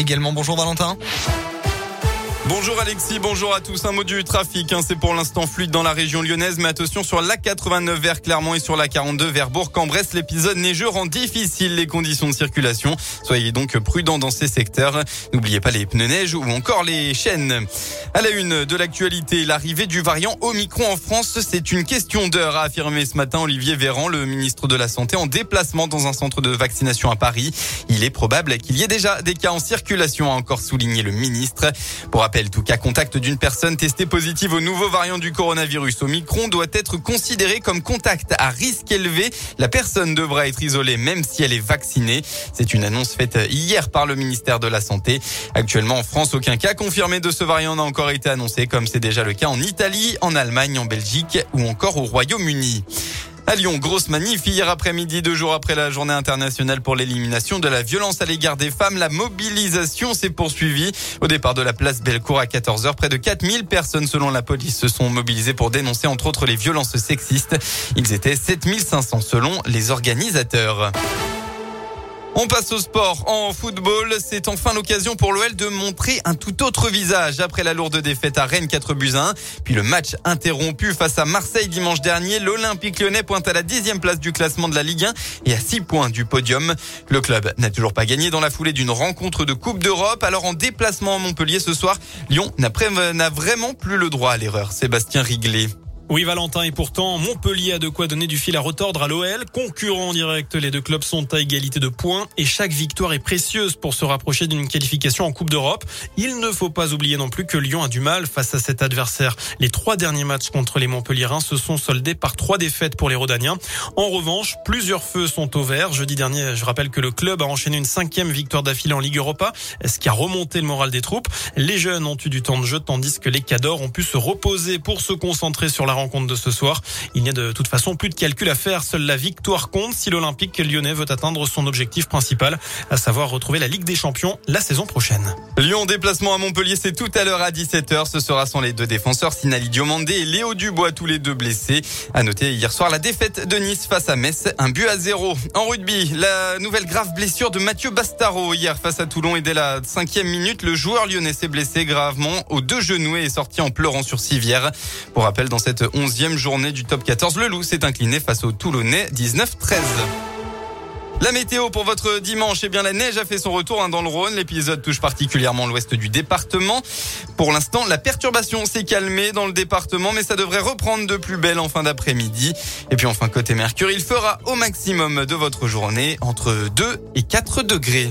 également. Bonjour Valentin. Bonjour Alexis, bonjour à tous. Un mot du trafic, hein, c'est pour l'instant fluide dans la région lyonnaise, mais attention sur la 89 vers Clermont et sur la 42 vers Bourg-en-Bresse. L'épisode neigeux rend difficile les conditions de circulation. Soyez donc prudents dans ces secteurs. N'oubliez pas les pneus neige ou encore les chaînes. À la une de l'actualité, l'arrivée du variant Omicron en France, c'est une question d'heure, a affirmé ce matin Olivier Véran, le ministre de la Santé, en déplacement dans un centre de vaccination à Paris. Il est probable qu'il y ait déjà des cas en circulation, a encore souligné le ministre. Pour rappel, tout cas contact d'une personne testée positive au nouveau variant du coronavirus Omicron doit être considéré comme contact à risque élevé. La personne devra être isolée même si elle est vaccinée. C'est une annonce faite hier par le ministère de la Santé. Actuellement en France, aucun cas confirmé de ce variant n'a encore été annoncé comme c'est déjà le cas en Italie, en Allemagne, en Belgique ou encore au Royaume-Uni. À Lyon, grosse manif hier après-midi, deux jours après la journée internationale pour l'élimination de la violence à l'égard des femmes. La mobilisation s'est poursuivie. Au départ de la place Bellecour à 14h, près de 4000 personnes selon la police se sont mobilisées pour dénoncer entre autres les violences sexistes. Ils étaient 7500 selon les organisateurs. On passe au sport. En football, c'est enfin l'occasion pour l'OL de montrer un tout autre visage après la lourde défaite à Rennes 4 buts 1. Puis le match interrompu face à Marseille dimanche dernier. L'Olympique lyonnais pointe à la dixième place du classement de la Ligue 1 et à 6 points du podium. Le club n'a toujours pas gagné dans la foulée d'une rencontre de Coupe d'Europe. Alors en déplacement à Montpellier ce soir, Lyon n'a vraiment plus le droit à l'erreur. Sébastien Riglet. Oui, Valentin, et pourtant, Montpellier a de quoi donner du fil à retordre à l'OL. Concurrents direct, les deux clubs sont à égalité de points et chaque victoire est précieuse pour se rapprocher d'une qualification en Coupe d'Europe. Il ne faut pas oublier non plus que Lyon a du mal face à cet adversaire. Les trois derniers matchs contre les Montpelliérains se sont soldés par trois défaites pour les Rodaniens. En revanche, plusieurs feux sont au vert. Jeudi dernier, je rappelle que le club a enchaîné une cinquième victoire d'affilée en Ligue Europa, ce qui a remonté le moral des troupes. Les jeunes ont eu du temps de jeu, tandis que les cadors ont pu se reposer pour se concentrer sur la rencontre de ce soir. Il n'y a de toute façon plus de calcul à faire. Seule la victoire compte si l'Olympique lyonnais veut atteindre son objectif principal, à savoir retrouver la Ligue des Champions la saison prochaine. Lyon déplacement à Montpellier, c'est tout à l'heure à 17h. Ce sera sans les deux défenseurs, Sinali Diomandé et Léo Dubois, tous les deux blessés. À noter hier soir la défaite de Nice face à Metz, un but à zéro. En rugby, la nouvelle grave blessure de Mathieu Bastaro hier face à Toulon et dès la cinquième minute, le joueur lyonnais s'est blessé gravement aux deux genoux et est sorti en pleurant sur civière. Pour rappel, dans cette onzième journée du top 14, le Loup s'est incliné face au Toulonnais 19-13. La météo pour votre dimanche, eh bien la neige a fait son retour hein, dans le Rhône. L'épisode touche particulièrement l'ouest du département. Pour l'instant, la perturbation s'est calmée dans le département, mais ça devrait reprendre de plus belle en fin d'après-midi. Et puis enfin, côté Mercure, il fera au maximum de votre journée entre 2 et 4 degrés.